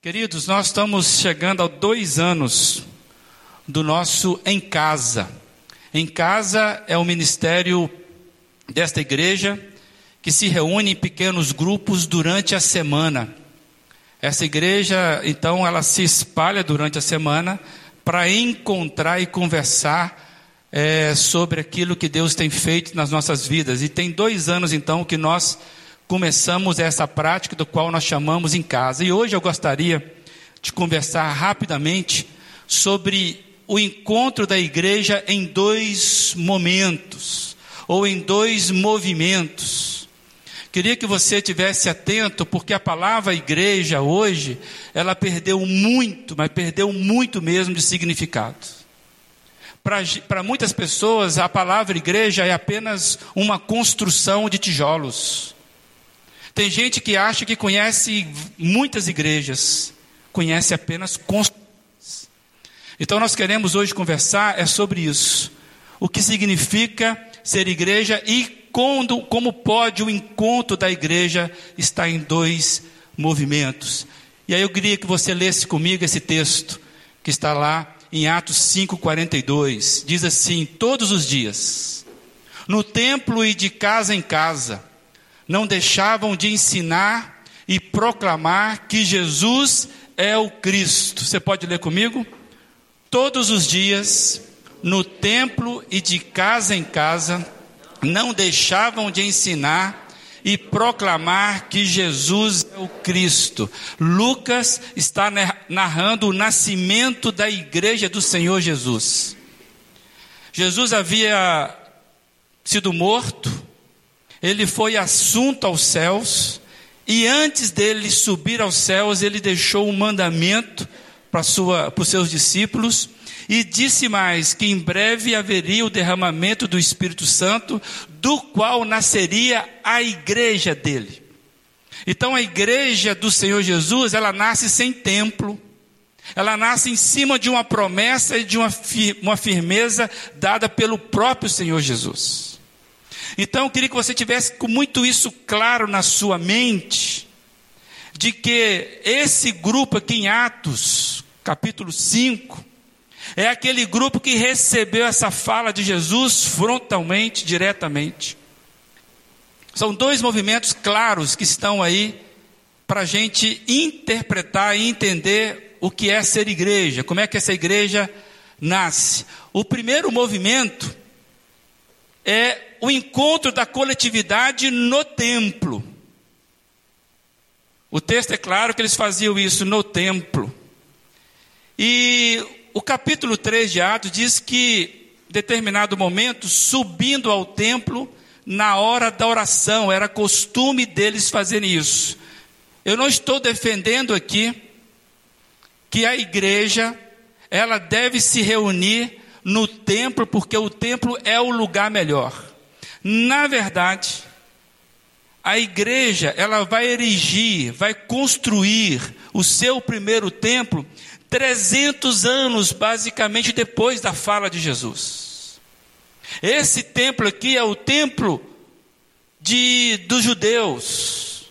Queridos, nós estamos chegando a dois anos do nosso Em Casa. Em Casa é o ministério desta igreja que se reúne em pequenos grupos durante a semana. Essa igreja, então, ela se espalha durante a semana para encontrar e conversar é, sobre aquilo que Deus tem feito nas nossas vidas. E tem dois anos, então, que nós começamos essa prática do qual nós chamamos em casa. E hoje eu gostaria de conversar rapidamente sobre o encontro da igreja em dois momentos, ou em dois movimentos. Queria que você tivesse atento, porque a palavra igreja hoje, ela perdeu muito, mas perdeu muito mesmo de significado. Para muitas pessoas, a palavra igreja é apenas uma construção de tijolos. Tem gente que acha que conhece muitas igrejas, conhece apenas construções. Então nós queremos hoje conversar é sobre isso. O que significa ser igreja e quando, como pode o encontro da igreja estar em dois movimentos. E aí eu queria que você lesse comigo esse texto que está lá em Atos 5:42. Diz assim: Todos os dias, no templo e de casa em casa, não deixavam de ensinar e proclamar que Jesus é o Cristo. Você pode ler comigo? Todos os dias, no templo e de casa em casa, não deixavam de ensinar e proclamar que Jesus é o Cristo. Lucas está narrando o nascimento da igreja do Senhor Jesus. Jesus havia sido morto, ele foi assunto aos céus, e antes dele subir aos céus, ele deixou um mandamento para, sua, para os seus discípulos, e disse mais que em breve haveria o derramamento do Espírito Santo, do qual nasceria a igreja dele. Então a igreja do Senhor Jesus, ela nasce sem templo, ela nasce em cima de uma promessa e de uma, uma firmeza dada pelo próprio Senhor Jesus. Então eu queria que você tivesse com muito isso claro na sua mente, de que esse grupo aqui em Atos, capítulo 5, é aquele grupo que recebeu essa fala de Jesus frontalmente, diretamente. São dois movimentos claros que estão aí para a gente interpretar e entender o que é ser igreja, como é que essa igreja nasce. O primeiro movimento é o encontro da coletividade no templo. O texto é claro que eles faziam isso no templo. E o capítulo 3 de Atos diz que, em determinado momento, subindo ao templo, na hora da oração, era costume deles fazerem isso. Eu não estou defendendo aqui que a igreja ela deve se reunir no templo, porque o templo é o lugar melhor. Na verdade, a igreja, ela vai erigir, vai construir o seu primeiro templo 300 anos basicamente depois da fala de Jesus. Esse templo aqui é o templo de dos judeus.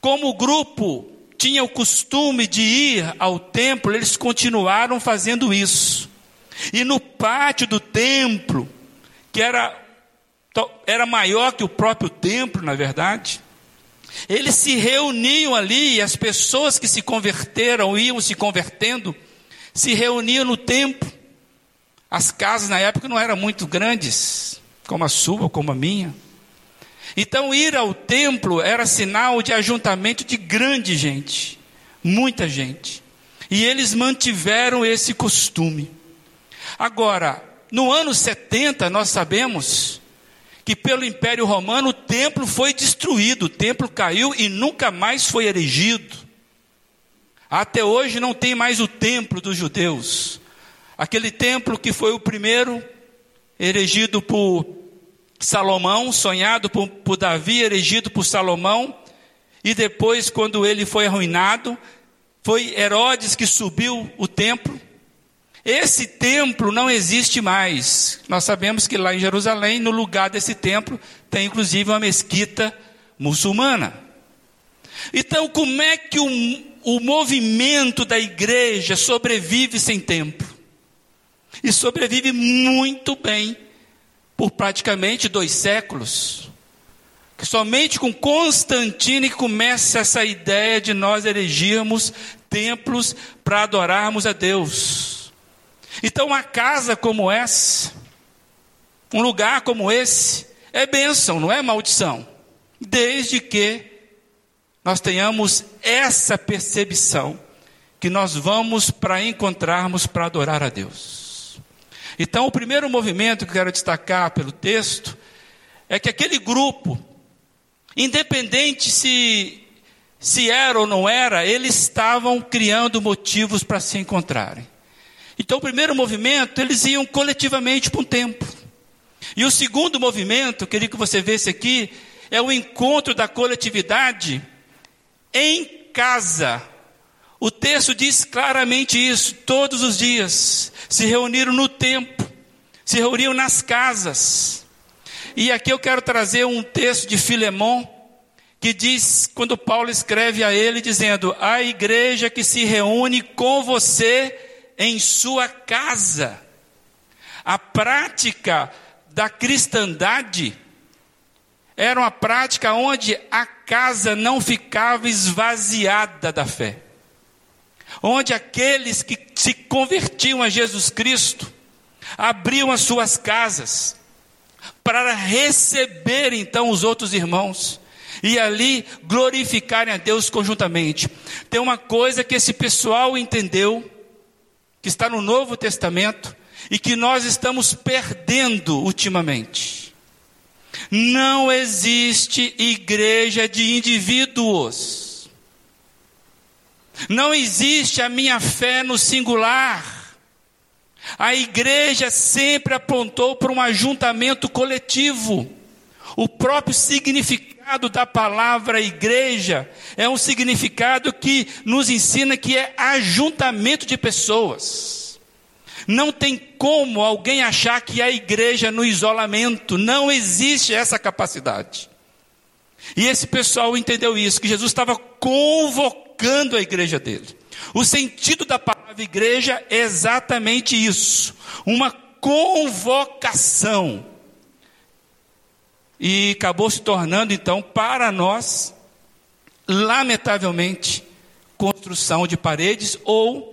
Como o grupo tinha o costume de ir ao templo, eles continuaram fazendo isso. E no pátio do templo, que era, era maior que o próprio templo, na verdade, eles se reuniam ali, e as pessoas que se converteram, iam se convertendo, se reuniam no templo. As casas na época não eram muito grandes, como a sua, como a minha. Então, ir ao templo era sinal de ajuntamento de grande gente, muita gente. E eles mantiveram esse costume. Agora, no ano 70, nós sabemos que pelo Império Romano o templo foi destruído, o templo caiu e nunca mais foi erigido. Até hoje não tem mais o templo dos judeus. Aquele templo que foi o primeiro erigido por Salomão, sonhado por, por Davi, erigido por Salomão, e depois, quando ele foi arruinado, foi Herodes que subiu o templo esse templo não existe mais. Nós sabemos que lá em Jerusalém, no lugar desse templo, tem inclusive uma mesquita muçulmana. Então, como é que o, o movimento da igreja sobrevive sem tempo. E sobrevive muito bem por praticamente dois séculos. Somente com Constantino que começa essa ideia de nós erigirmos templos para adorarmos a Deus. Então, uma casa como essa, um lugar como esse, é bênção, não é maldição. Desde que nós tenhamos essa percepção que nós vamos para encontrarmos para adorar a Deus. Então, o primeiro movimento que quero destacar pelo texto é que aquele grupo, independente se se era ou não era, eles estavam criando motivos para se encontrarem. Então, o primeiro movimento, eles iam coletivamente para um templo. E o segundo movimento, queria que você vesse aqui, é o encontro da coletividade em casa. O texto diz claramente isso, todos os dias. Se reuniram no templo, se reuniram nas casas. E aqui eu quero trazer um texto de Filemão, que diz, quando Paulo escreve a ele, dizendo: A igreja que se reúne com você em sua casa. A prática da cristandade era uma prática onde a casa não ficava esvaziada da fé. Onde aqueles que se convertiam a Jesus Cristo abriam as suas casas para receber então os outros irmãos e ali glorificarem a Deus conjuntamente. Tem uma coisa que esse pessoal entendeu, que está no Novo Testamento e que nós estamos perdendo ultimamente. Não existe igreja de indivíduos. Não existe a minha fé no singular. A igreja sempre apontou para um ajuntamento coletivo. O próprio significado da palavra igreja é um significado que nos ensina que é ajuntamento de pessoas. Não tem como alguém achar que a igreja é no isolamento, não existe essa capacidade. E esse pessoal entendeu isso, que Jesus estava convocando a igreja dele. O sentido da palavra igreja é exatamente isso, uma convocação. E acabou se tornando então para nós, lamentavelmente, construção de paredes ou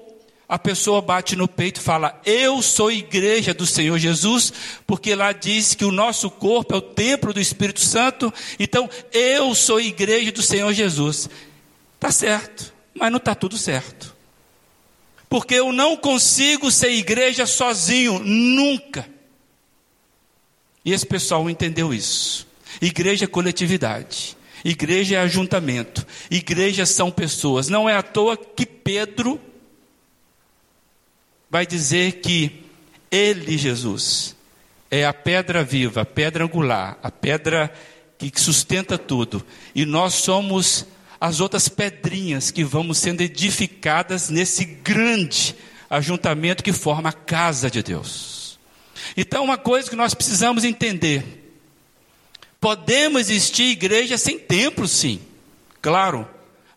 a pessoa bate no peito e fala: Eu sou igreja do Senhor Jesus, porque lá diz que o nosso corpo é o templo do Espírito Santo, então eu sou igreja do Senhor Jesus. Está certo, mas não está tudo certo. Porque eu não consigo ser igreja sozinho, nunca. E esse pessoal entendeu isso. Igreja é coletividade, igreja é ajuntamento, igrejas são pessoas. Não é à toa que Pedro vai dizer que Ele, Jesus, é a pedra viva, a pedra angular, a pedra que sustenta tudo, e nós somos as outras pedrinhas que vamos sendo edificadas nesse grande ajuntamento que forma a casa de Deus. Então, uma coisa que nós precisamos entender: podemos existir igreja sem templo, sim, claro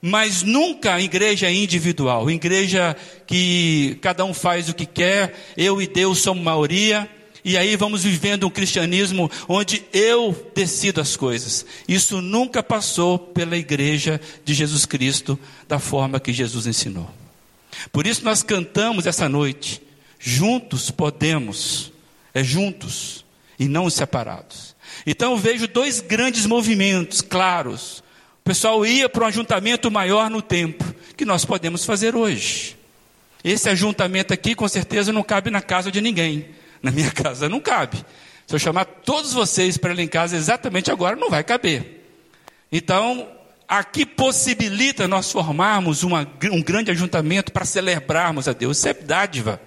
mas nunca igreja individual, igreja que cada um faz o que quer, eu e Deus somos maioria, e aí vamos vivendo um cristianismo onde eu decido as coisas. Isso nunca passou pela igreja de Jesus Cristo da forma que Jesus ensinou. Por isso nós cantamos essa noite, juntos podemos, é juntos e não separados. Então eu vejo dois grandes movimentos claros o pessoal ia para um ajuntamento maior no tempo, que nós podemos fazer hoje. Esse ajuntamento aqui, com certeza, não cabe na casa de ninguém. Na minha casa não cabe. Se eu chamar todos vocês para ir em casa exatamente agora, não vai caber. Então, aqui possibilita nós formarmos uma, um grande ajuntamento para celebrarmos a Deus. Isso é dádiva.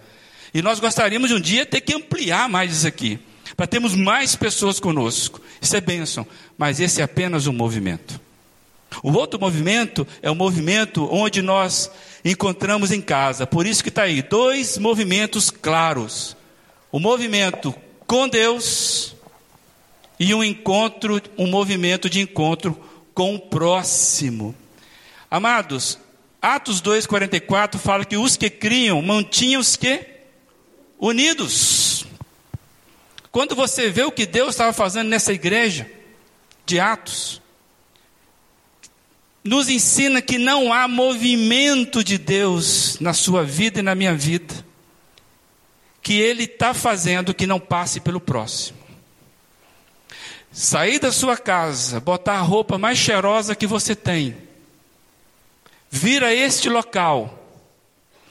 E nós gostaríamos de um dia ter que ampliar mais isso aqui, para termos mais pessoas conosco. Isso é bênção, mas esse é apenas um movimento. O outro movimento é o movimento onde nós encontramos em casa. Por isso que está aí, dois movimentos claros. O movimento com Deus e um encontro, um movimento de encontro com o próximo. Amados, Atos 2,44 fala que os que criam mantinham os que? Unidos. Quando você vê o que Deus estava fazendo nessa igreja de Atos, nos ensina que não há movimento de Deus na sua vida e na minha vida, que Ele está fazendo que não passe pelo próximo. Sair da sua casa, botar a roupa mais cheirosa que você tem, vir a este local,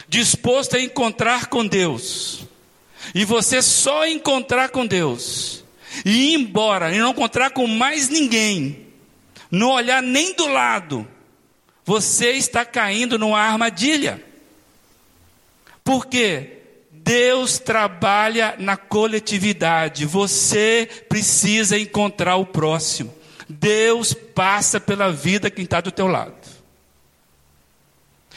disposto a encontrar com Deus, e você só encontrar com Deus, e ir embora, e não encontrar com mais ninguém, não olhar nem do lado, você está caindo numa armadilha. Por quê? Deus trabalha na coletividade, você precisa encontrar o próximo. Deus passa pela vida quem está do teu lado.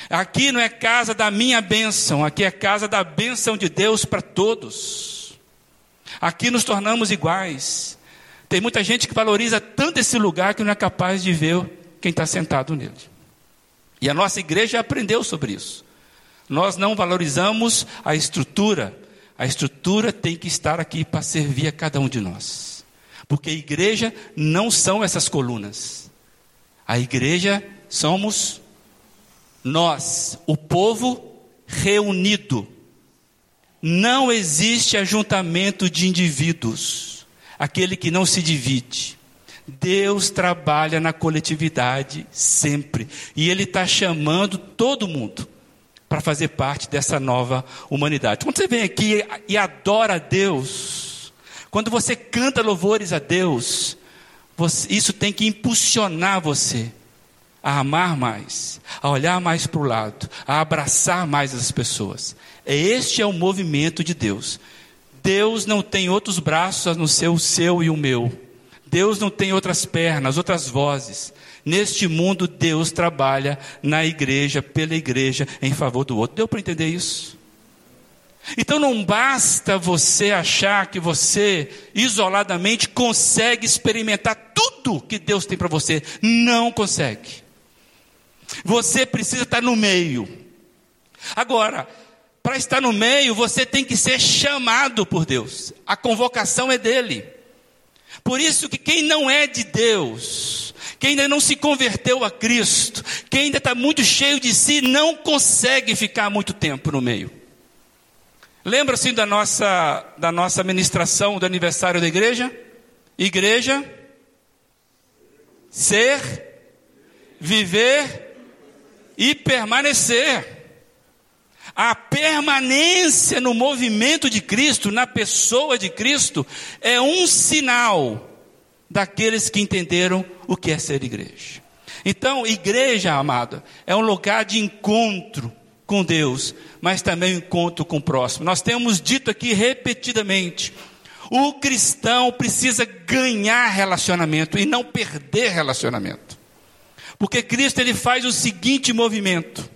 Aqui não é casa da minha bênção, aqui é casa da bênção de Deus para todos. Aqui nos tornamos iguais. Tem muita gente que valoriza tanto esse lugar que não é capaz de ver quem está sentado nele. E a nossa igreja aprendeu sobre isso. Nós não valorizamos a estrutura. A estrutura tem que estar aqui para servir a cada um de nós. Porque a igreja não são essas colunas. A igreja somos nós, o povo reunido. Não existe ajuntamento de indivíduos, aquele que não se divide. Deus trabalha na coletividade sempre, e Ele está chamando todo mundo para fazer parte dessa nova humanidade. Quando você vem aqui e adora a Deus, quando você canta louvores a Deus, você, isso tem que impulsionar você a amar mais, a olhar mais para o lado, a abraçar mais as pessoas. Este é o movimento de Deus. Deus não tem outros braços a não ser o seu e o meu. Deus não tem outras pernas, outras vozes. Neste mundo, Deus trabalha na igreja, pela igreja, em favor do outro. Deu para entender isso? Então não basta você achar que você, isoladamente, consegue experimentar tudo que Deus tem para você. Não consegue. Você precisa estar no meio. Agora, para estar no meio, você tem que ser chamado por Deus. A convocação é dele. Por isso que quem não é de Deus, quem ainda não se converteu a Cristo, quem ainda está muito cheio de si, não consegue ficar muito tempo no meio. Lembra-se da nossa, da nossa ministração do aniversário da igreja? Igreja, ser, viver e permanecer. A permanência no movimento de Cristo, na pessoa de Cristo, é um sinal daqueles que entenderam o que é ser igreja. Então, igreja, amada, é um lugar de encontro com Deus, mas também um encontro com o próximo. Nós temos dito aqui repetidamente: o cristão precisa ganhar relacionamento e não perder relacionamento. Porque Cristo ele faz o seguinte movimento: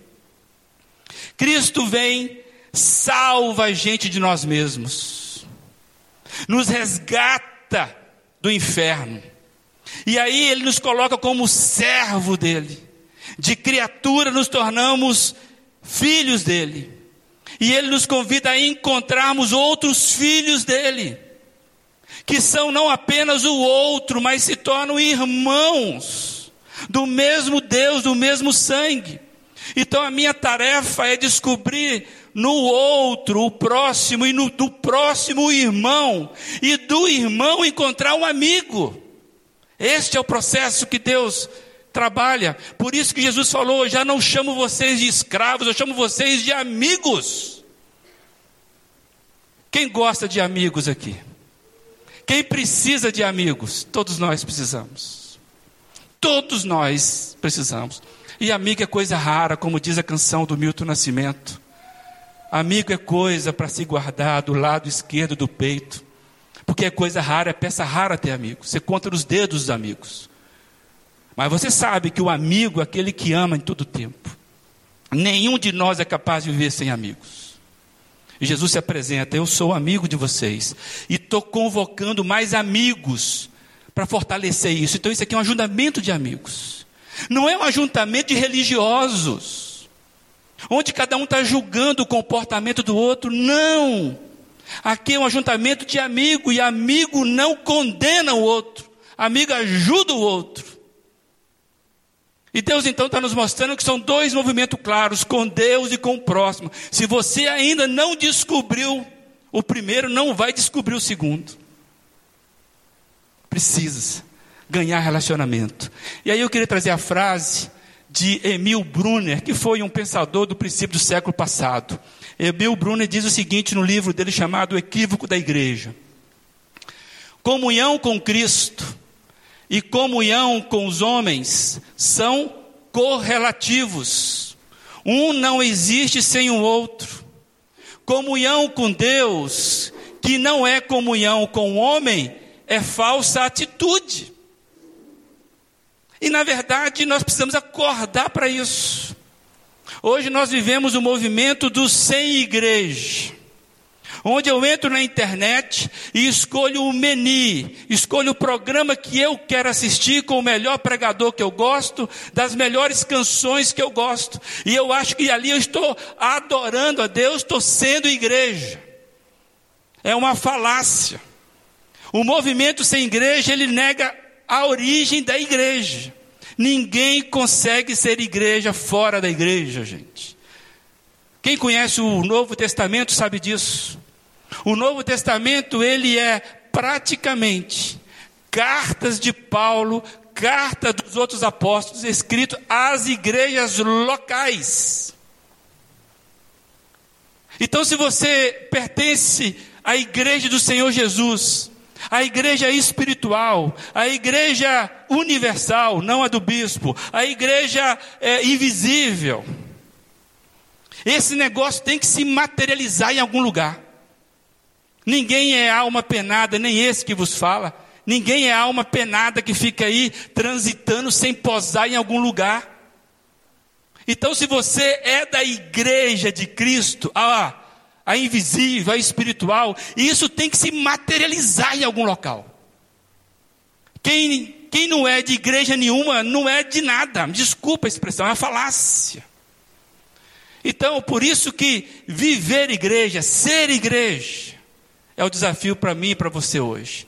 Cristo vem, salva a gente de nós mesmos, nos resgata do inferno, e aí ele nos coloca como servo dele, de criatura nos tornamos filhos dele, e ele nos convida a encontrarmos outros filhos dele, que são não apenas o outro, mas se tornam irmãos do mesmo Deus, do mesmo sangue. Então a minha tarefa é descobrir no outro, o próximo, e no do próximo o irmão, e do irmão encontrar um amigo. Este é o processo que Deus trabalha. Por isso que Jesus falou: já não chamo vocês de escravos, eu chamo vocês de amigos. Quem gosta de amigos aqui? Quem precisa de amigos? Todos nós precisamos. Todos nós precisamos. E amigo é coisa rara, como diz a canção do Milton Nascimento. Amigo é coisa para se guardar do lado esquerdo do peito. Porque é coisa rara, é peça rara ter amigo. Você conta nos dedos os amigos. Mas você sabe que o amigo é aquele que ama em todo tempo. Nenhum de nós é capaz de viver sem amigos. E Jesus se apresenta: Eu sou amigo de vocês. E estou convocando mais amigos para fortalecer isso. Então, isso aqui é um ajuntamento de amigos. Não é um ajuntamento de religiosos. onde cada um está julgando o comportamento do outro. Não! Aqui é um ajuntamento de amigo, e amigo não condena o outro, amigo ajuda o outro. E Deus então está nos mostrando que são dois movimentos claros, com Deus e com o próximo. Se você ainda não descobriu o primeiro, não vai descobrir o segundo. Precisa ganhar relacionamento. E aí eu queria trazer a frase de Emil Brunner, que foi um pensador do princípio do século passado. Emil Brunner diz o seguinte no livro dele chamado O Equívoco da Igreja: Comunhão com Cristo e comunhão com os homens são correlativos. Um não existe sem o outro. Comunhão com Deus, que não é comunhão com o homem, é falsa atitude. E na verdade nós precisamos acordar para isso. Hoje nós vivemos o movimento do sem igreja. Onde eu entro na internet e escolho o menu, escolho o programa que eu quero assistir com o melhor pregador que eu gosto, das melhores canções que eu gosto. E eu acho que ali eu estou adorando a Deus, estou sendo igreja. É uma falácia. O movimento sem igreja, ele nega a origem da igreja. Ninguém consegue ser igreja fora da igreja, gente. Quem conhece o Novo Testamento sabe disso. O Novo Testamento, ele é praticamente cartas de Paulo, carta dos outros apóstolos, escrito às igrejas locais. Então, se você pertence à igreja do Senhor Jesus, a igreja espiritual, a igreja universal, não a do bispo, a igreja é, invisível. Esse negócio tem que se materializar em algum lugar. Ninguém é alma penada, nem esse que vos fala. Ninguém é alma penada que fica aí transitando sem posar em algum lugar. Então, se você é da igreja de Cristo, ah, a invisível, a espiritual, e isso tem que se materializar em algum local. Quem, quem não é de igreja nenhuma, não é de nada. Desculpa a expressão, é uma falácia. Então, por isso que viver igreja, ser igreja, é o desafio para mim e para você hoje.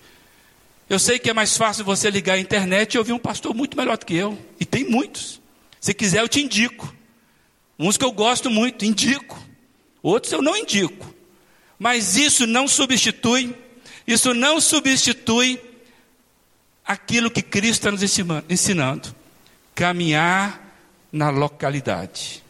Eu sei que é mais fácil você ligar a internet e ouvir um pastor muito melhor do que eu. E tem muitos. Se quiser, eu te indico. Uns que eu gosto muito, indico. Outros eu não indico. Mas isso não substitui, isso não substitui aquilo que Cristo está nos ensinando. Caminhar na localidade.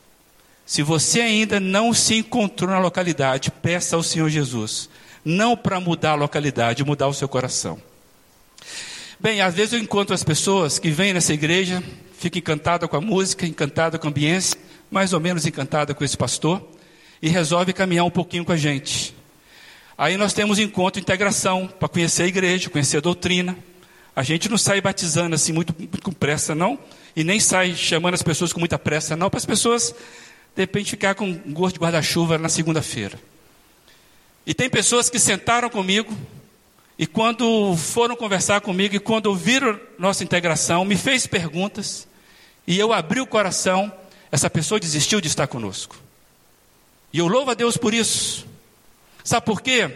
Se você ainda não se encontrou na localidade, peça ao Senhor Jesus. Não para mudar a localidade, mudar o seu coração. Bem, às vezes eu encontro as pessoas que vêm nessa igreja, ficam encantadas com a música, encantadas com a ambiência, mais ou menos encantada com esse pastor e resolve caminhar um pouquinho com a gente. Aí nós temos encontro integração para conhecer a igreja, conhecer a doutrina. A gente não sai batizando assim muito, muito com pressa, não, e nem sai chamando as pessoas com muita pressa, não, para as pessoas de repente ficar com gosto de guarda-chuva na segunda-feira. E tem pessoas que sentaram comigo e quando foram conversar comigo e quando ouviram nossa integração, me fez perguntas e eu abri o coração, essa pessoa desistiu de estar conosco. E eu louvo a Deus por isso. Sabe por quê?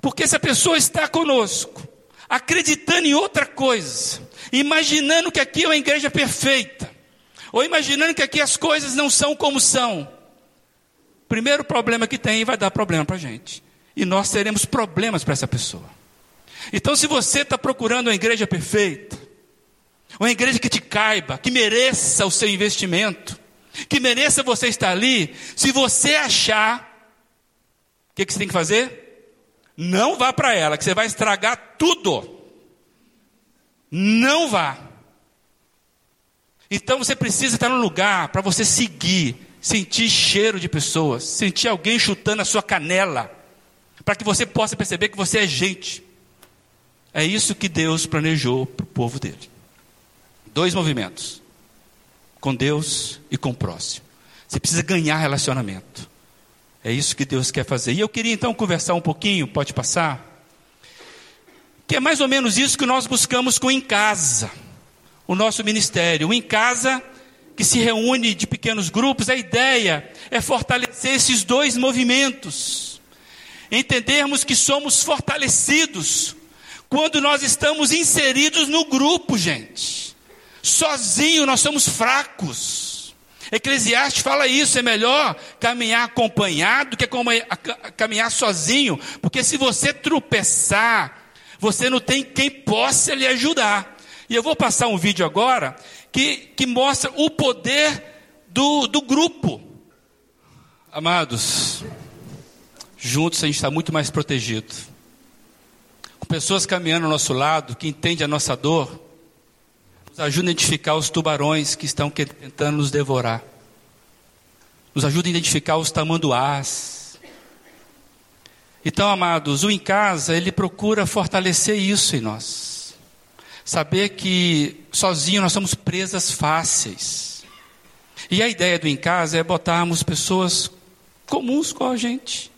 Porque se a pessoa está conosco, acreditando em outra coisa, imaginando que aqui é uma igreja perfeita, ou imaginando que aqui as coisas não são como são, primeiro problema que tem vai dar problema para a gente. E nós teremos problemas para essa pessoa. Então, se você está procurando uma igreja perfeita, uma igreja que te caiba, que mereça o seu investimento, que mereça você estar ali, se você achar, o que, que você tem que fazer? Não vá para ela, que você vai estragar tudo. Não vá. Então você precisa estar no lugar para você seguir, sentir cheiro de pessoas, sentir alguém chutando a sua canela, para que você possa perceber que você é gente. É isso que Deus planejou para o povo dele. Dois movimentos com Deus e com o próximo. Você precisa ganhar relacionamento. É isso que Deus quer fazer. E eu queria então conversar um pouquinho, pode passar? Que é mais ou menos isso que nós buscamos com Em Casa, o nosso ministério. O Em Casa que se reúne de pequenos grupos, a ideia é fortalecer esses dois movimentos. Entendermos que somos fortalecidos quando nós estamos inseridos no grupo, gente. Sozinho nós somos fracos. Eclesiastes fala isso, é melhor caminhar acompanhado do que caminhar sozinho, porque se você tropeçar, você não tem quem possa lhe ajudar. E eu vou passar um vídeo agora que, que mostra o poder do, do grupo. Amados, juntos a gente está muito mais protegido. Com pessoas caminhando ao nosso lado, que entendem a nossa dor, nos ajuda a identificar os tubarões que estão tentando nos devorar. Nos ajuda a identificar os tamanduás. Então, amados, o em casa, ele procura fortalecer isso em nós. Saber que sozinho nós somos presas fáceis. E a ideia do em casa é botarmos pessoas comuns com a gente,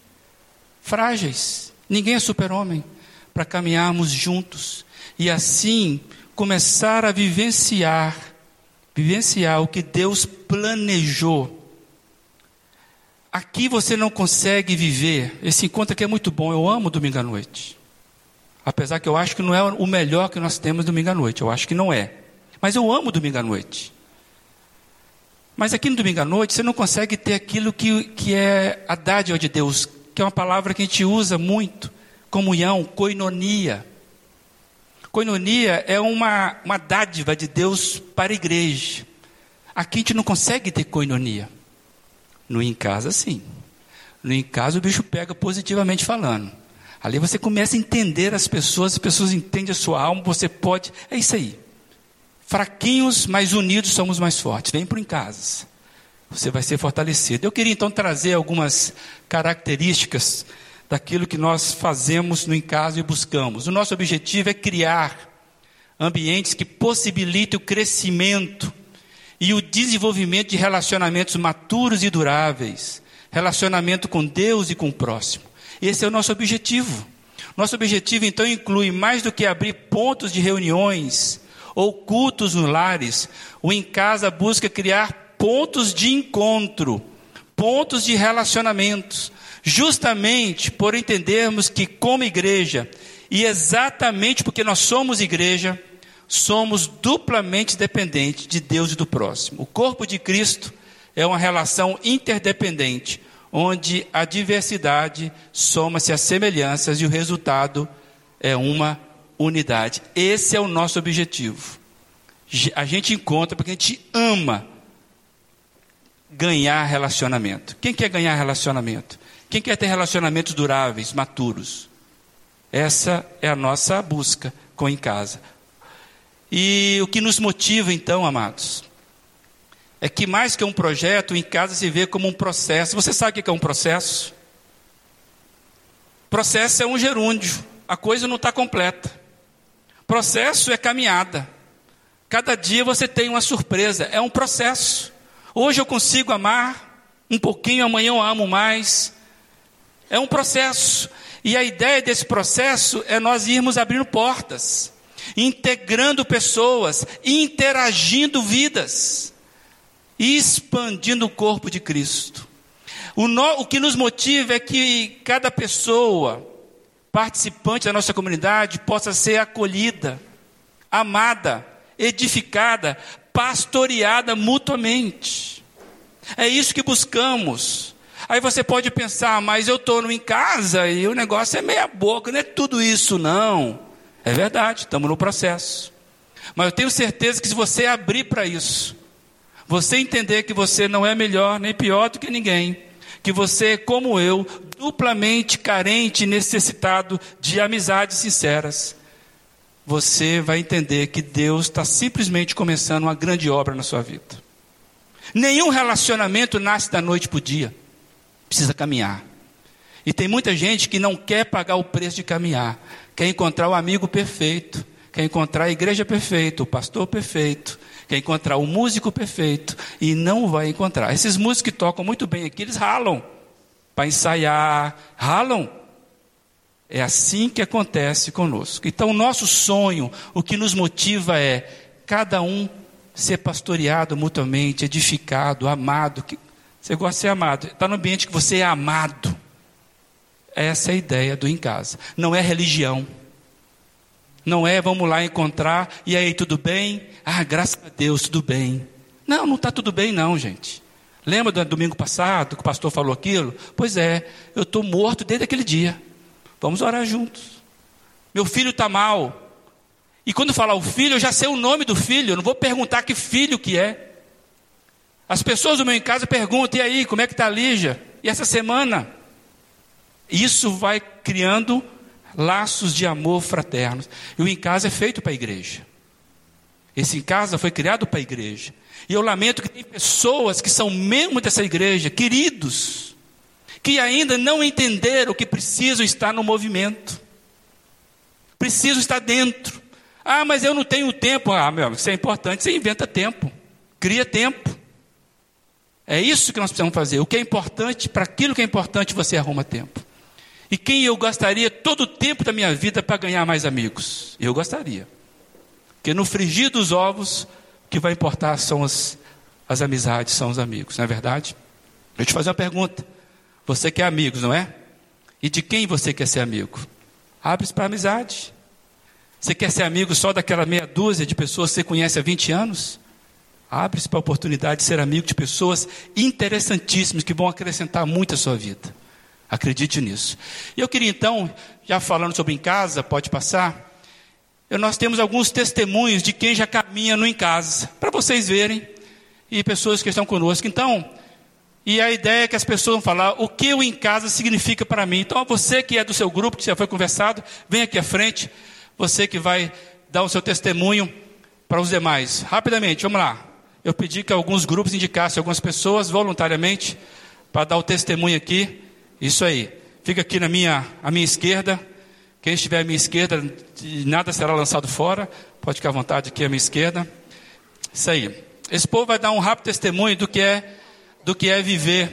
frágeis. Ninguém é super-homem, para caminharmos juntos e assim começar a vivenciar, vivenciar o que Deus planejou. Aqui você não consegue viver. Esse encontro aqui é muito bom. Eu amo domingo à noite. Apesar que eu acho que não é o melhor que nós temos domingo à noite. Eu acho que não é. Mas eu amo domingo à noite. Mas aqui no domingo à noite você não consegue ter aquilo que, que é a dádiva de Deus, que é uma palavra que a gente usa muito: comunhão, coinonia. Coinonia é uma, uma dádiva de Deus para a igreja. Aqui a gente não consegue ter coinonia. No em casa, sim. No em casa o bicho pega positivamente falando. Ali você começa a entender as pessoas, as pessoas entendem a sua alma, você pode. É isso aí. Fraquinhos, mas unidos somos mais fortes. Vem para em casa. Você vai ser fortalecido. Eu queria então trazer algumas características daquilo que nós fazemos no em casa e buscamos. O nosso objetivo é criar ambientes que possibilitem o crescimento e o desenvolvimento de relacionamentos maturos e duráveis, relacionamento com Deus e com o próximo. Esse é o nosso objetivo. Nosso objetivo, então, inclui mais do que abrir pontos de reuniões ou cultos no lares, o em casa busca criar pontos de encontro, pontos de relacionamentos, justamente por entendermos que, como igreja, e exatamente porque nós somos igreja, somos duplamente dependentes de Deus e do próximo. O corpo de Cristo é uma relação interdependente, onde a diversidade soma-se às semelhanças e o resultado é uma unidade. Esse é o nosso objetivo. A gente encontra porque a gente ama ganhar relacionamento. Quem quer ganhar relacionamento? Quem quer ter relacionamentos duráveis, maturos? Essa é a nossa busca com em casa. E o que nos motiva então, amados, é que mais que um projeto, em casa se vê como um processo. Você sabe o que é um processo? Processo é um gerúndio, a coisa não está completa. Processo é caminhada. Cada dia você tem uma surpresa, é um processo. Hoje eu consigo amar um pouquinho, amanhã eu amo mais. É um processo. E a ideia desse processo é nós irmos abrindo portas, integrando pessoas, interagindo vidas e expandindo o corpo de Cristo. O, no, o que nos motiva é que cada pessoa, participante da nossa comunidade, possa ser acolhida, amada, edificada, pastoreada mutuamente. É isso que buscamos. Aí você pode pensar, mas eu estou em casa e o negócio é meia boca, não é tudo isso, não. É verdade, estamos no processo. Mas eu tenho certeza que se você abrir para isso, você entender que você não é melhor nem pior do que ninguém, que você é como eu, duplamente carente e necessitado de amizades sinceras, você vai entender que Deus está simplesmente começando uma grande obra na sua vida. Nenhum relacionamento nasce da noite para o dia, precisa caminhar. E tem muita gente que não quer pagar o preço de caminhar, quer encontrar o amigo perfeito, quer encontrar a igreja perfeita, o pastor perfeito, quer encontrar o músico perfeito e não vai encontrar. Esses músicos que tocam muito bem aqui, eles ralam para ensaiar, ralam. É assim que acontece conosco. Então, o nosso sonho, o que nos motiva é cada um ser pastoreado mutuamente, edificado, amado. Você gosta de ser amado. Está no ambiente que você é amado. Essa é a ideia do em casa. Não é religião. Não é vamos lá encontrar, e aí tudo bem? Ah, graças a Deus, tudo bem. Não, não está tudo bem, não, gente. Lembra do domingo passado que o pastor falou aquilo? Pois é, eu estou morto desde aquele dia. Vamos orar juntos. Meu filho está mal. E quando falar o filho, eu já sei o nome do filho, eu não vou perguntar que filho que é. As pessoas do meu em casa perguntam, e aí, como é que está a Lígia? E essa semana? Isso vai criando laços de amor fraternos. E o em casa é feito para a igreja. Esse em casa foi criado para a igreja. E eu lamento que tem pessoas que são membros dessa igreja, queridos, que ainda não entenderam que precisam estar no movimento. Precisam estar dentro. Ah, mas eu não tenho tempo. Ah, meu isso é importante. Você inventa tempo. Cria tempo. É isso que nós precisamos fazer. O que é importante, para aquilo que é importante, você arruma tempo. E quem eu gastaria todo o tempo da minha vida para ganhar mais amigos? Eu gostaria. Porque no frigir dos ovos, o que vai importar são as, as amizades, são os amigos, não é verdade? Deixa eu te fazer uma pergunta. Você quer amigos, não é? E de quem você quer ser amigo? Abre-se para amizade. Você quer ser amigo só daquela meia dúzia de pessoas que você conhece há 20 anos? Abre-se para a oportunidade de ser amigo de pessoas interessantíssimas que vão acrescentar muito à sua vida. Acredite nisso. E eu queria então, já falando sobre em casa, pode passar. Eu, nós temos alguns testemunhos de quem já caminha no em casa, para vocês verem, e pessoas que estão conosco. Então, e a ideia é que as pessoas vão falar o que o em casa significa para mim. Então, você que é do seu grupo, que já foi conversado, vem aqui à frente. Você que vai dar o seu testemunho para os demais. Rapidamente, vamos lá. Eu pedi que alguns grupos indicassem algumas pessoas voluntariamente para dar o testemunho aqui. Isso aí. Fica aqui na minha, à minha esquerda. Quem estiver à minha esquerda, nada será lançado fora. Pode ficar à vontade aqui à minha esquerda. Isso aí. Esse povo vai dar um rápido testemunho do que é, do que é viver.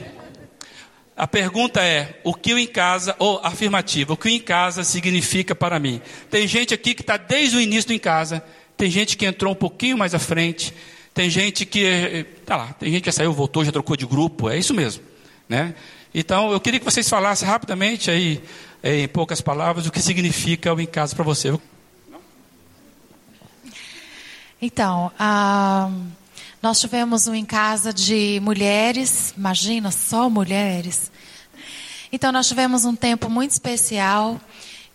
A pergunta é: o que o em casa, ou afirmativa, o que o em casa significa para mim? Tem gente aqui que está desde o início do em casa, tem gente que entrou um pouquinho mais à frente, tem gente que, tá lá, tem gente que saiu, voltou, já trocou de grupo, é isso mesmo, né? Então, eu queria que vocês falassem rapidamente, aí, em poucas palavras, o que significa o em casa para você. Então, ah, nós tivemos um em casa de mulheres, imagina, só mulheres. Então, nós tivemos um tempo muito especial.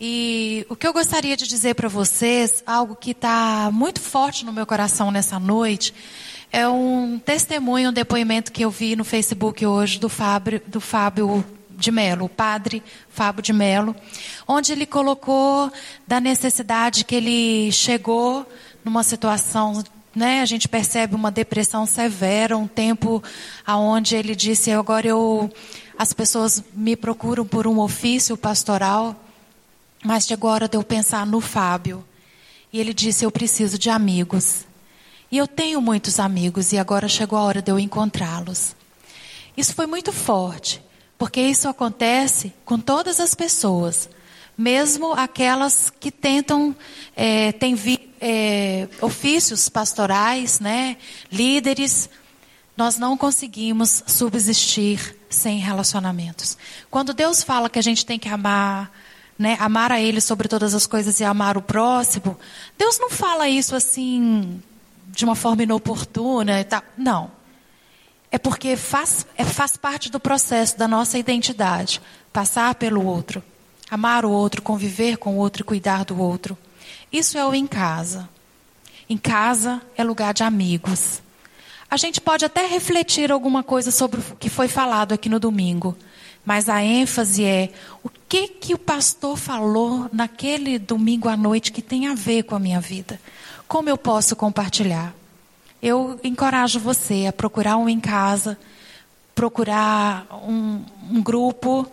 E o que eu gostaria de dizer para vocês, algo que está muito forte no meu coração nessa noite, é um testemunho, um depoimento que eu vi no Facebook hoje do Fábio, do Fábio de Melo, o padre Fábio de Melo, onde ele colocou da necessidade que ele chegou numa situação, né, a gente percebe uma depressão severa, um tempo aonde ele disse, agora eu as pessoas me procuram por um ofício pastoral, mas chegou a hora de eu pensar no Fábio. E ele disse, eu preciso de amigos. E eu tenho muitos amigos e agora chegou a hora de eu encontrá-los. Isso foi muito forte, porque isso acontece com todas as pessoas, mesmo aquelas que tentam, é, têm é, ofícios pastorais, né, líderes, nós não conseguimos subsistir sem relacionamentos. Quando Deus fala que a gente tem que amar, né, amar a Ele sobre todas as coisas e amar o próximo, Deus não fala isso assim de uma forma inoportuna e tal. Não. É porque faz, é, faz parte do processo da nossa identidade. Passar pelo outro, amar o outro, conviver com o outro e cuidar do outro. Isso é o em casa. Em casa é lugar de amigos. A gente pode até refletir alguma coisa sobre o que foi falado aqui no domingo, mas a ênfase é o que que o pastor falou naquele domingo à noite que tem a ver com a minha vida. Como eu posso compartilhar? Eu encorajo você a procurar um em casa, procurar um, um grupo,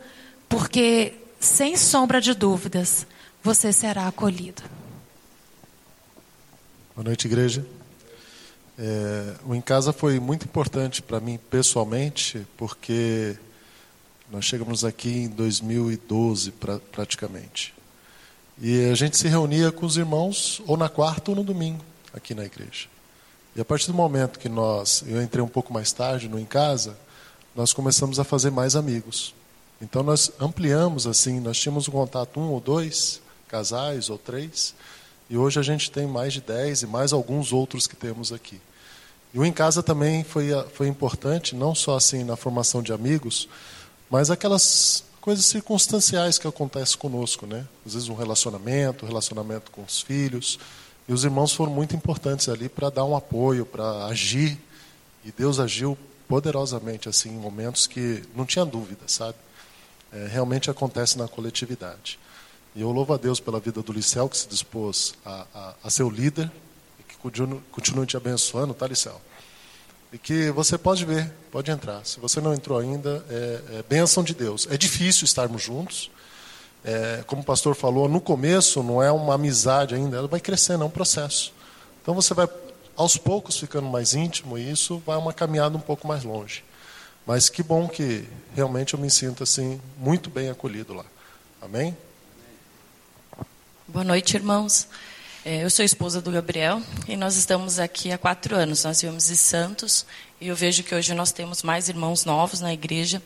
porque, sem sombra de dúvidas, você será acolhido. Boa noite, igreja. É, o Em Casa foi muito importante para mim pessoalmente, porque nós chegamos aqui em 2012 pra, praticamente. E a gente se reunia com os irmãos ou na quarta ou no domingo aqui na igreja. E a partir do momento que nós, eu entrei um pouco mais tarde no em casa, nós começamos a fazer mais amigos. Então nós ampliamos assim, nós tínhamos um contato um ou dois casais ou três, e hoje a gente tem mais de dez e mais alguns outros que temos aqui. E o em casa também foi foi importante, não só assim na formação de amigos, mas aquelas coisas circunstanciais que acontecem conosco, né? Às vezes um relacionamento, relacionamento com os filhos, e os irmãos foram muito importantes ali para dar um apoio, para agir, e Deus agiu poderosamente assim em momentos que não tinha dúvida, sabe? é, realmente acontece na coletividade. E eu louvo a Deus pela vida do Liceu, que se dispôs a, a, a ser o líder e que continue, te abençoando, tá, Liceu? E que você pode ver, pode entrar. Se você não entrou ainda, é, é bênção de Deus. É difícil estarmos juntos. É, como o pastor falou, no começo não é uma amizade ainda, ela vai crescendo, é um processo. Então você vai aos poucos ficando mais íntimo e isso vai uma caminhada um pouco mais longe. Mas que bom que realmente eu me sinto assim muito bem acolhido lá. Amém? Boa noite, irmãos. É, eu sou esposa do Gabriel e nós estamos aqui há quatro anos. Nós viemos de Santos e eu vejo que hoje nós temos mais irmãos novos na igreja.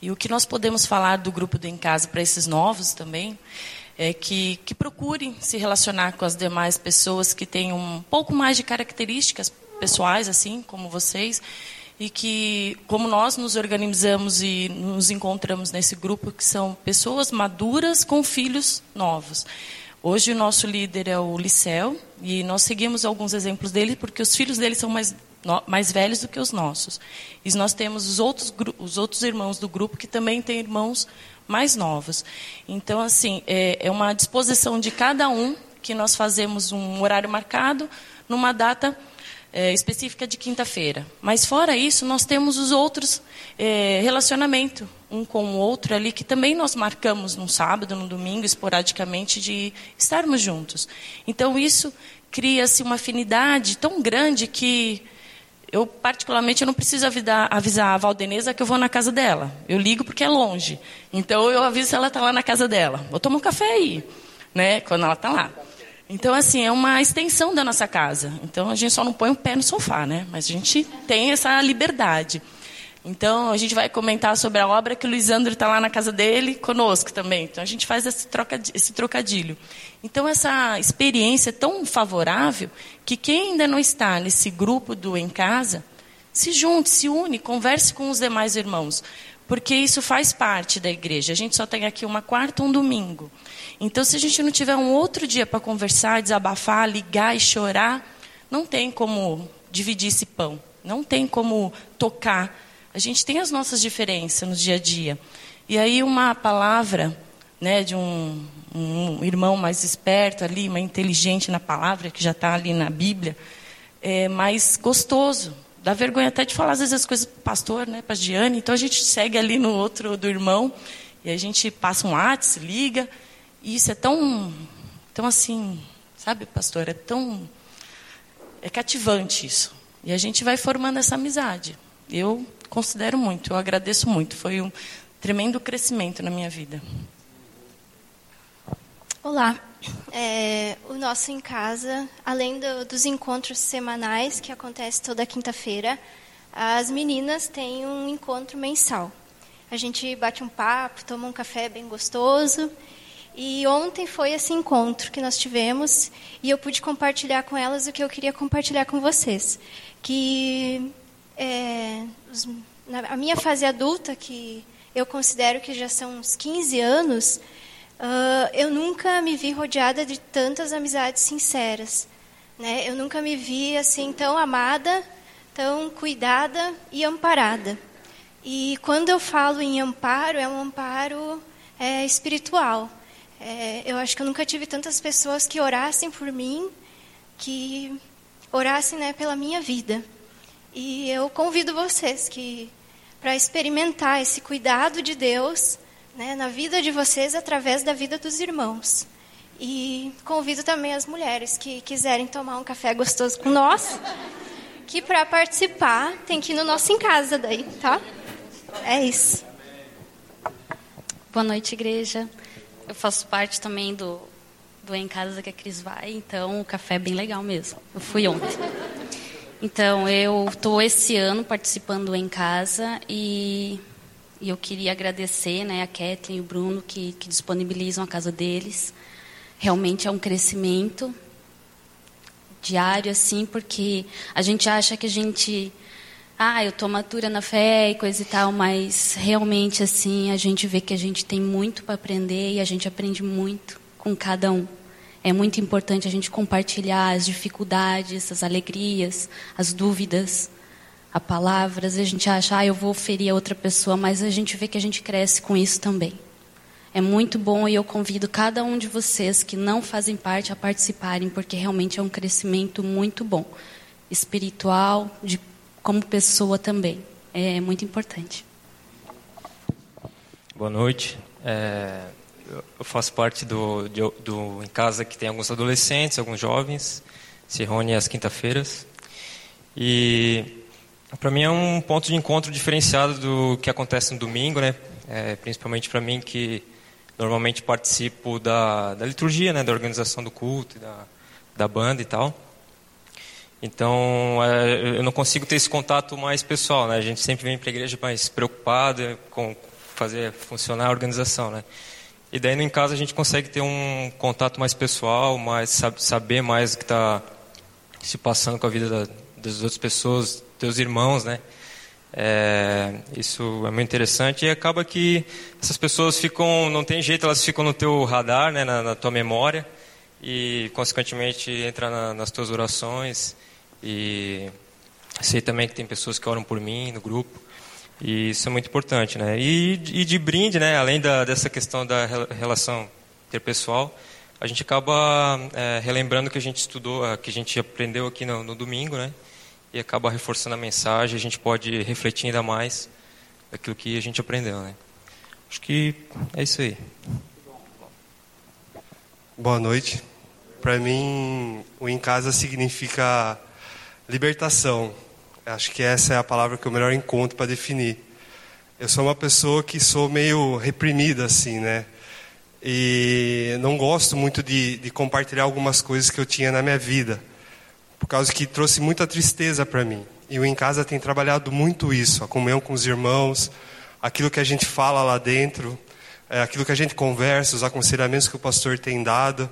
E o que nós podemos falar do grupo do Em Casa para esses novos também é que, que procurem se relacionar com as demais pessoas que têm um pouco mais de características pessoais, assim como vocês, e que, como nós nos organizamos e nos encontramos nesse grupo, que são pessoas maduras com filhos novos. Hoje o nosso líder é o Liceu e nós seguimos alguns exemplos dele porque os filhos dele são mais, mais velhos do que os nossos. E nós temos os outros, os outros irmãos do grupo que também têm irmãos mais novos. Então, assim, é, é uma disposição de cada um que nós fazemos um horário marcado numa data é, específica de quinta-feira. Mas fora isso, nós temos os outros é, relacionamentos um com o outro ali que também nós marcamos no sábado, no domingo, esporadicamente de estarmos juntos. Então isso cria-se uma afinidade tão grande que eu particularmente eu não preciso avisar, avisar a Valdeneza que eu vou na casa dela. Eu ligo porque é longe. Então eu aviso se ela está lá na casa dela. Vou tomar um café aí, né? Quando ela está lá. Então, assim, é uma extensão da nossa casa. Então, a gente só não põe o pé no sofá, né? Mas a gente tem essa liberdade. Então, a gente vai comentar sobre a obra que o Luizandro está lá na casa dele, conosco também. Então, a gente faz esse, esse trocadilho. Então, essa experiência é tão favorável que quem ainda não está nesse grupo do Em Casa, se junte, se une, converse com os demais irmãos. Porque isso faz parte da igreja. A gente só tem aqui uma quarta um domingo. Então, se a gente não tiver um outro dia para conversar, desabafar, ligar e chorar, não tem como dividir esse pão, não tem como tocar. A gente tem as nossas diferenças no dia a dia. E aí, uma palavra né, de um, um irmão mais esperto ali, mais inteligente na palavra, que já está ali na Bíblia, é mais gostoso. Dá vergonha até de falar às vezes as coisas para o pastor, né, para a Diane. Então a gente segue ali no outro do irmão e a gente passa um WhatsApp, liga e isso é tão, tão assim, sabe, pastor? É tão. É cativante isso. E a gente vai formando essa amizade. Eu considero muito, eu agradeço muito. Foi um tremendo crescimento na minha vida. Olá. É, o nosso em casa, além do, dos encontros semanais que acontece toda quinta-feira, as meninas têm um encontro mensal. A gente bate um papo, toma um café bem gostoso e ontem foi esse encontro que nós tivemos e eu pude compartilhar com elas o que eu queria compartilhar com vocês. Que é, os, na, a minha fase adulta, que eu considero que já são uns 15 anos, uh, eu nunca me vi rodeada de tantas amizades sinceras. Né? Eu nunca me vi assim tão amada, tão cuidada e amparada. E quando eu falo em amparo, é um amparo é, espiritual. É, eu acho que eu nunca tive tantas pessoas que orassem por mim, que orassem né, pela minha vida. E eu convido vocês que para experimentar esse cuidado de Deus né, na vida de vocês através da vida dos irmãos. E convido também as mulheres que quiserem tomar um café gostoso com nós, que para participar tem que ir no nosso em casa daí, tá? É isso. Boa noite, igreja eu faço parte também do, do Em Casa que a Cris vai, então o café é bem legal mesmo. Eu fui ontem. Então, eu estou esse ano participando em casa e, e, eu queria agradecer né, a Kathleen e o Bruno que, que disponibilizam a casa deles. Realmente é um crescimento diário, assim, porque a gente acha que a gente. Ah, eu estou matura na fé e coisa e tal, mas realmente, assim, a gente vê que a gente tem muito para aprender e a gente aprende muito com cada um. É muito importante a gente compartilhar as dificuldades, as alegrias, as dúvidas, a palavras. A gente acha, ah, eu vou ferir a outra pessoa, mas a gente vê que a gente cresce com isso também. É muito bom e eu convido cada um de vocês que não fazem parte a participarem, porque realmente é um crescimento muito bom, espiritual, de, como pessoa também. É muito importante. Boa noite. É, eu faço parte do, do, do, Em Casa, que tem alguns adolescentes, alguns jovens, se reúne às quinta-feiras. E para mim é um ponto de encontro diferenciado do que acontece no domingo, né? É, principalmente para mim que normalmente participo da, da liturgia, né? Da organização do culto, da, da banda e tal. Então, é, eu não consigo ter esse contato mais pessoal, né? A gente sempre vem para a igreja mais preocupado com fazer funcionar a organização, né? E daí em casa a gente consegue ter um contato mais pessoal, mais saber mais o que está se passando com a vida da, das outras pessoas, teus irmãos, né? É, isso é muito interessante. E acaba que essas pessoas ficam, não tem jeito, elas ficam no teu radar, né, na, na tua memória e consequentemente entra na, nas tuas orações. E sei também que tem pessoas que oram por mim no grupo e isso é muito importante, né? E, e de brinde, né? Além da, dessa questão da relação interpessoal, a gente acaba é, relembrando que a gente estudou, que a gente aprendeu aqui no, no, domingo, né? E acaba reforçando a mensagem. A gente pode refletir ainda mais daquilo que a gente aprendeu, né? Acho que é isso aí. Boa noite. Para mim, o em casa significa libertação Acho que essa é a palavra que eu melhor encontro para definir. Eu sou uma pessoa que sou meio reprimida, assim, né? E não gosto muito de, de compartilhar algumas coisas que eu tinha na minha vida, por causa que trouxe muita tristeza para mim. E o Em Casa tem trabalhado muito isso, a comunhão com os irmãos, aquilo que a gente fala lá dentro, é, aquilo que a gente conversa, os aconselhamentos que o pastor tem dado.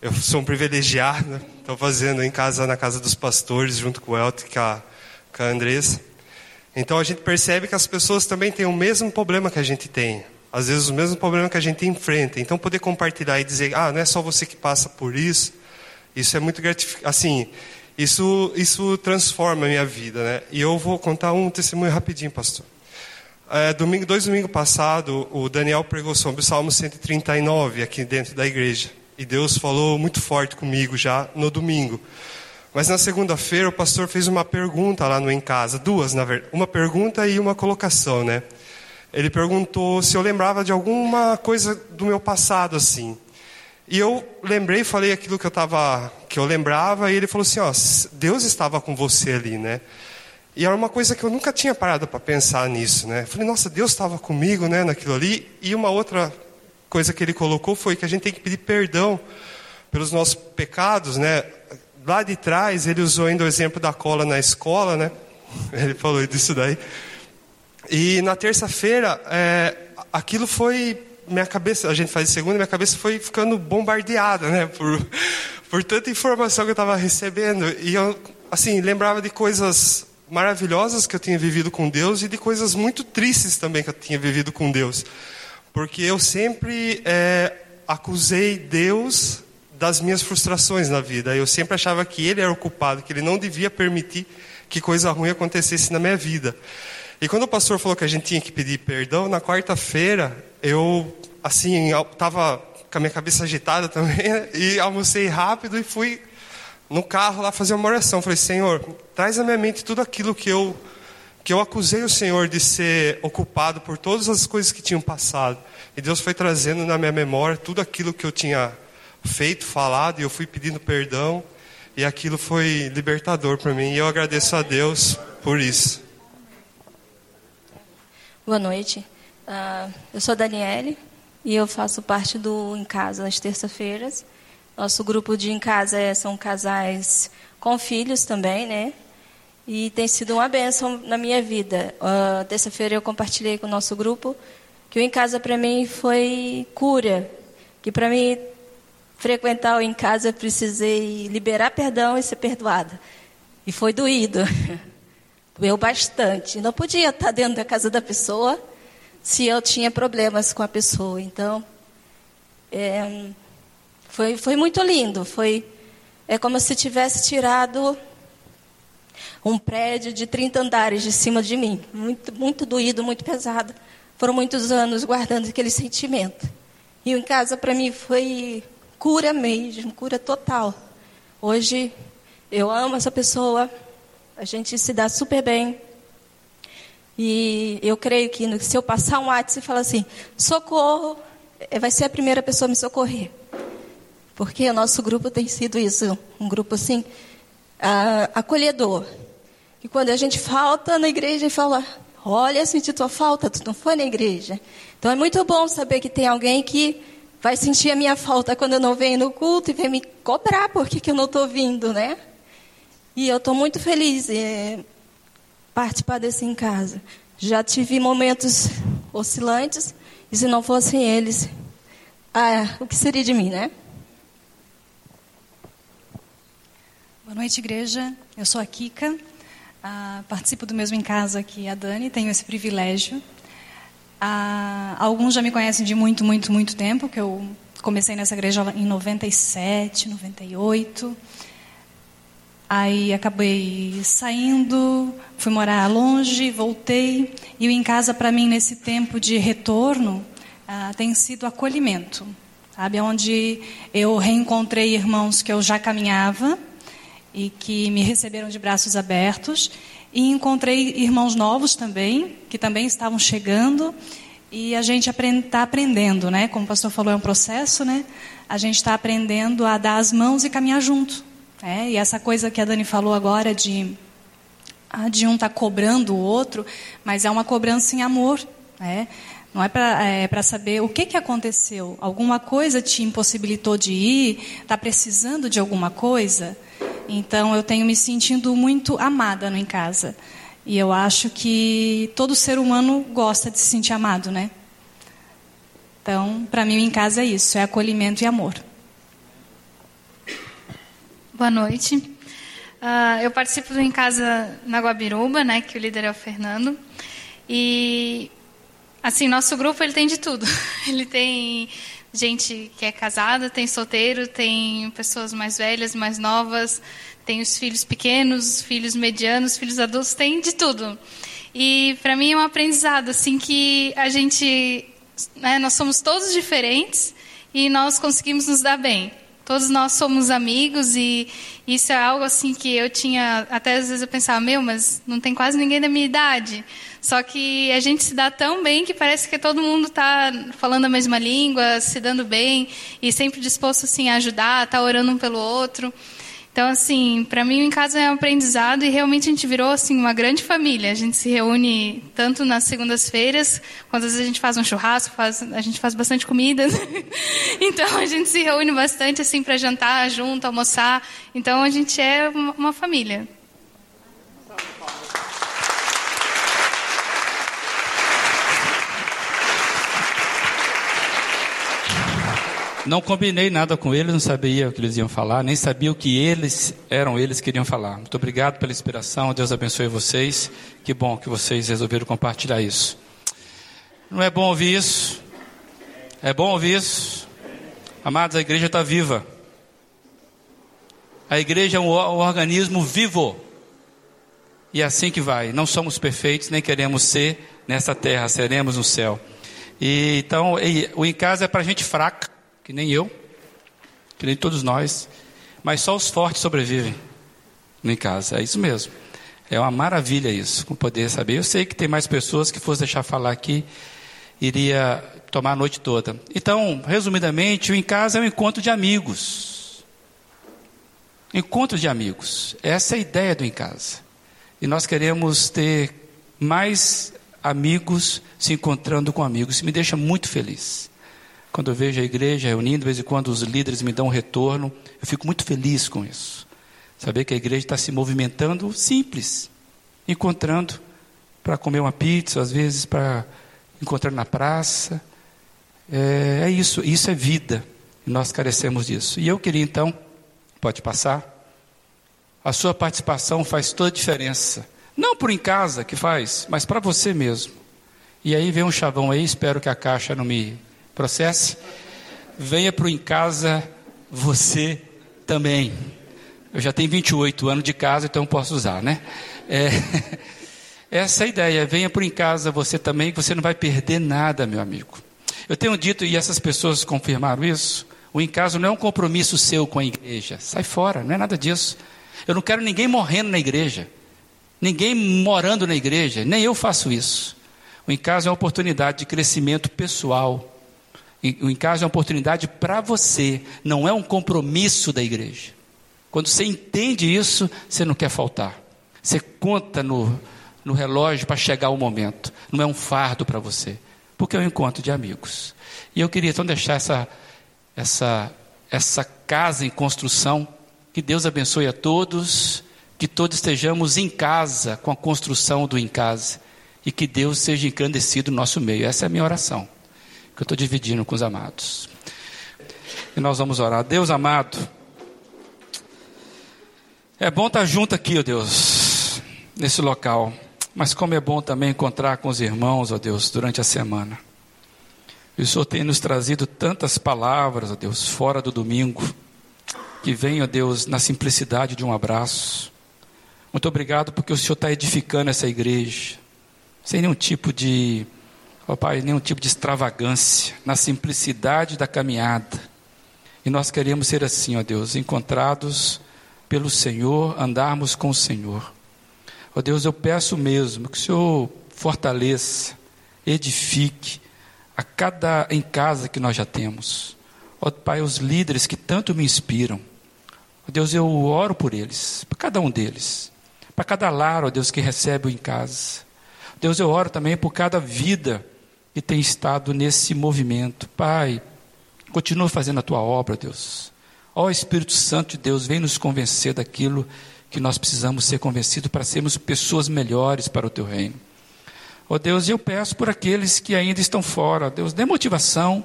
Eu sou um privilegiado, estou fazendo em casa na casa dos pastores, junto com o Elton, que a com a Andressa. Então a gente percebe que as pessoas também têm o mesmo problema que a gente tem. Às vezes o mesmo problema que a gente enfrenta. Então poder compartilhar e dizer, ah, não é só você que passa por isso. Isso é muito gratificante. Assim, isso, isso transforma a minha vida, né? E eu vou contar um testemunho rapidinho, pastor. É, domingo, dois domingos passados, o Daniel pregou sobre o Salmo 139 aqui dentro da igreja. E Deus falou muito forte comigo já no domingo. Mas na segunda-feira o pastor fez uma pergunta lá no Em Casa, duas na verdade, uma pergunta e uma colocação, né? Ele perguntou se eu lembrava de alguma coisa do meu passado assim. E eu lembrei, falei aquilo que eu tava, que eu lembrava, e ele falou assim, ó, Deus estava com você ali, né? E era uma coisa que eu nunca tinha parado para pensar nisso, né? Falei, nossa, Deus estava comigo, né, naquilo ali. E uma outra coisa que ele colocou foi que a gente tem que pedir perdão pelos nossos pecados, né? Lá de trás, ele usou ainda o exemplo da cola na escola, né? Ele falou disso daí. E na terça-feira, é, aquilo foi. Minha cabeça, a gente faz segunda, minha cabeça foi ficando bombardeada, né? Por, por tanta informação que eu estava recebendo. E eu, assim, lembrava de coisas maravilhosas que eu tinha vivido com Deus e de coisas muito tristes também que eu tinha vivido com Deus. Porque eu sempre é, acusei Deus das minhas frustrações na vida. Eu sempre achava que ele era o culpado, que ele não devia permitir que coisa ruim acontecesse na minha vida. E quando o pastor falou que a gente tinha que pedir perdão, na quarta-feira, eu, assim, estava com a minha cabeça agitada também, e almocei rápido e fui no carro lá fazer uma oração. Falei, Senhor, traz à minha mente tudo aquilo que eu, que eu acusei o Senhor de ser ocupado por todas as coisas que tinham passado. E Deus foi trazendo na minha memória tudo aquilo que eu tinha feito, falado, e eu fui pedindo perdão, e aquilo foi libertador para mim, e eu agradeço a Deus por isso. Boa noite. Uh, eu sou a Daniele e eu faço parte do Em Casa nas terça-feiras. Nosso grupo de Em Casa é, são casais com filhos também, né? e tem sido uma bênção na minha vida. Uh, Terça-feira eu compartilhei com o nosso grupo que o Em Casa para mim foi cura, que para mim frequentar o Em Casa eu precisei liberar perdão e ser perdoada. E foi doído. Doeu bastante. Não podia estar dentro da casa da pessoa se eu tinha problemas com a pessoa. Então, é, foi, foi muito lindo. Foi é como se tivesse tirado um prédio de 30 andares de cima de mim. Muito, muito doído, muito pesado. Foram muitos anos guardando aquele sentimento. E em casa, para mim, foi cura mesmo, cura total. Hoje, eu amo essa pessoa, a gente se dá super bem. E eu creio que se eu passar um WhatsApp e falar assim, socorro, eh, vai ser a primeira pessoa a me socorrer. Porque o nosso grupo tem sido isso, um grupo assim, acolhedor. E quando a gente falta na igreja e fala, olha, senti tua falta, tu não foi na igreja. Então é muito bom saber que tem alguém que vai sentir a minha falta quando eu não venho no culto e vem me cobrar porque que eu não estou vindo, né? E eu estou muito feliz em participar desse em casa. Já tive momentos oscilantes e se não fossem eles, ah, o que seria de mim, né? Boa noite, igreja. Eu sou a Kika. Ah, participo do mesmo em casa que a Dani, tenho esse privilégio. Ah, alguns já me conhecem de muito, muito, muito tempo, que eu comecei nessa igreja em 97, 98. Aí acabei saindo, fui morar longe, voltei. E o em casa, para mim, nesse tempo de retorno, ah, tem sido acolhimento. Sabe? Onde eu reencontrei irmãos que eu já caminhava e que me receberam de braços abertos. E encontrei irmãos novos também, que também estavam chegando. E a gente está aprendendo, né? Como o pastor falou, é um processo, né? A gente está aprendendo a dar as mãos e caminhar junto. Né? E essa coisa que a Dani falou agora de, ah, de um estar tá cobrando o outro, mas é uma cobrança em amor. Né? Não é para é saber o que, que aconteceu. Alguma coisa te impossibilitou de ir? Está precisando de alguma coisa? Então eu tenho me sentindo muito amada no em casa. E eu acho que todo ser humano gosta de se sentir amado, né? Então, para mim, em casa é isso: é acolhimento e amor. Boa noite. Uh, eu participo do Em Casa na Guabiruba, né, que o líder é o Fernando. E, assim, nosso grupo ele tem de tudo. Ele tem gente que é casada, tem solteiro, tem pessoas mais velhas, mais novas, tem os filhos pequenos, os filhos medianos, filhos adultos, tem de tudo. E para mim é um aprendizado assim que a gente, né, nós somos todos diferentes e nós conseguimos nos dar bem. Todos nós somos amigos e isso é algo assim que eu tinha até às vezes eu pensava meu, mas não tem quase ninguém da minha idade. Só que a gente se dá tão bem que parece que todo mundo está falando a mesma língua, se dando bem e sempre disposto assim a ajudar, tá orando um pelo outro. Então, assim, para mim, em casa é um aprendizado e realmente a gente virou assim uma grande família. A gente se reúne tanto nas segundas-feiras, quando às vezes a gente faz um churrasco, faz, a gente faz bastante comida. então, a gente se reúne bastante assim para jantar junto, almoçar. Então, a gente é uma família. Não combinei nada com eles, não sabia o que eles iam falar, nem sabia o que eles eram eles que queriam falar. Muito obrigado pela inspiração, Deus abençoe vocês. Que bom que vocês resolveram compartilhar isso. Não é bom ouvir isso? É bom ouvir isso? Amados, a igreja está viva. A igreja é um organismo vivo. E é assim que vai. Não somos perfeitos, nem queremos ser nessa terra, seremos no céu. E, então, e, o em casa é para gente fraca que nem eu, que nem todos nós, mas só os fortes sobrevivem em casa. É isso mesmo. É uma maravilha isso, poder saber. Eu sei que tem mais pessoas que fosse deixar falar aqui, iria tomar a noite toda. Então, resumidamente, o em casa é um encontro de amigos. Encontro de amigos. Essa é a ideia do em casa. E nós queremos ter mais amigos se encontrando com amigos. Isso me deixa muito feliz. Quando eu vejo a igreja reunindo, de vez em quando os líderes me dão um retorno, eu fico muito feliz com isso. Saber que a igreja está se movimentando simples, encontrando para comer uma pizza, às vezes para encontrar na praça. É, é isso, isso é vida. E nós carecemos disso. E eu queria então, pode passar. A sua participação faz toda a diferença. Não por em casa que faz, mas para você mesmo. E aí vem um chavão aí, espero que a caixa não me processe. Venha para o em casa você também. Eu já tenho 28 anos de casa, então posso usar, né? É, essa é a ideia. Venha por em casa você também, que você não vai perder nada, meu amigo. Eu tenho dito, e essas pessoas confirmaram isso, o em casa não é um compromisso seu com a igreja. Sai fora, não é nada disso. Eu não quero ninguém morrendo na igreja. Ninguém morando na igreja. Nem eu faço isso. O em casa é uma oportunidade de crescimento pessoal. O casa é uma oportunidade para você. Não é um compromisso da igreja. Quando você entende isso, você não quer faltar. Você conta no, no relógio para chegar o momento. Não é um fardo para você. Porque é um encontro de amigos. E eu queria então deixar essa, essa, essa casa em construção. Que Deus abençoe a todos. Que todos estejamos em casa com a construção do em casa. E que Deus seja engrandecido no nosso meio. Essa é a minha oração. Que eu estou dividindo com os amados. E nós vamos orar. Deus amado. É bom estar junto aqui, ó Deus, nesse local. Mas como é bom também encontrar com os irmãos, ó Deus, durante a semana. E o Senhor tem nos trazido tantas palavras, ó Deus, fora do domingo, que vem, ó Deus, na simplicidade de um abraço. Muito obrigado porque o Senhor está edificando essa igreja, sem nenhum tipo de, ó Pai, nenhum tipo de extravagância, na simplicidade da caminhada. E nós queremos ser assim, ó Deus, encontrados pelo Senhor, andarmos com o Senhor. Ó oh Deus, eu peço mesmo que o Senhor fortaleça, edifique a cada em casa que nós já temos. Ó oh, Pai, os líderes que tanto me inspiram. Ó oh, Deus, eu oro por eles, para cada um deles, para cada lar, ó Deus, que recebe o em casa. Deus, eu oro também por cada vida que tem estado nesse movimento. Pai, continua fazendo a tua obra, Deus. Ó Espírito Santo de Deus, vem nos convencer daquilo que nós precisamos ser convencidos para sermos pessoas melhores para o teu reino. Ó Deus, eu peço por aqueles que ainda estão fora, Deus, dê motivação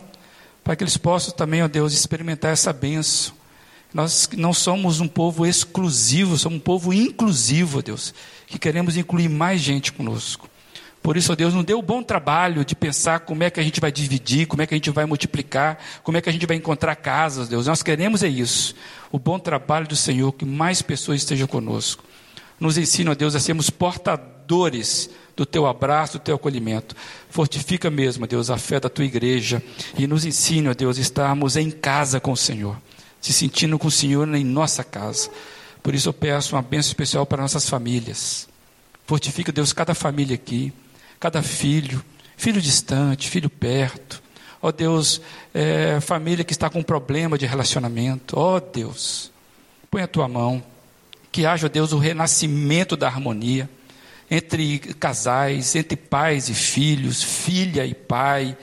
para que eles possam também, ó Deus, experimentar essa benção. Nós não somos um povo exclusivo, somos um povo inclusivo, ó Deus, que queremos incluir mais gente conosco. Por isso, ó Deus, não deu o bom trabalho de pensar como é que a gente vai dividir, como é que a gente vai multiplicar, como é que a gente vai encontrar casas, Deus. Nós queremos é isso. O bom trabalho do Senhor, que mais pessoas estejam conosco. Nos ensina, ó Deus, a sermos portadores do teu abraço, do teu acolhimento. Fortifica mesmo, ó Deus, a fé da tua igreja e nos ensina, ó Deus, estarmos em casa com o Senhor, se sentindo com o Senhor em nossa casa. Por isso eu peço uma bênção especial para nossas famílias. Fortifica, Deus, cada família aqui cada filho, filho distante, filho perto. Ó oh, Deus, é, família que está com problema de relacionamento. Ó oh, Deus, põe a tua mão. Que haja, Deus, o renascimento da harmonia entre casais, entre pais e filhos, filha e pai.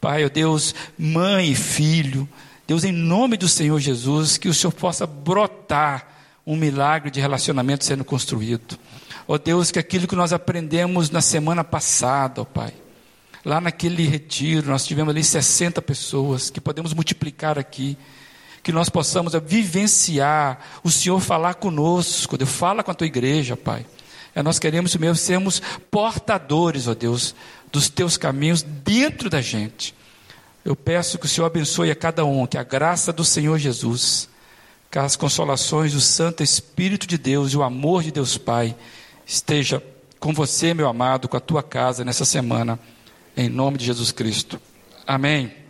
Pai, ó oh Deus, mãe e filho. Deus, em nome do Senhor Jesus, que o Senhor possa brotar um milagre de relacionamento sendo construído. Ó Deus, que aquilo que nós aprendemos na semana passada, ó Pai, lá naquele retiro, nós tivemos ali 60 pessoas, que podemos multiplicar aqui, que nós possamos vivenciar, o Senhor falar conosco, Deus, fala com a tua igreja, Pai. É, nós queremos mesmo sermos portadores, ó Deus, dos teus caminhos dentro da gente. Eu peço que o Senhor abençoe a cada um, que a graça do Senhor Jesus, que as consolações do Santo Espírito de Deus e o amor de Deus Pai esteja com você, meu amado, com a tua casa nessa semana, em nome de Jesus Cristo. Amém.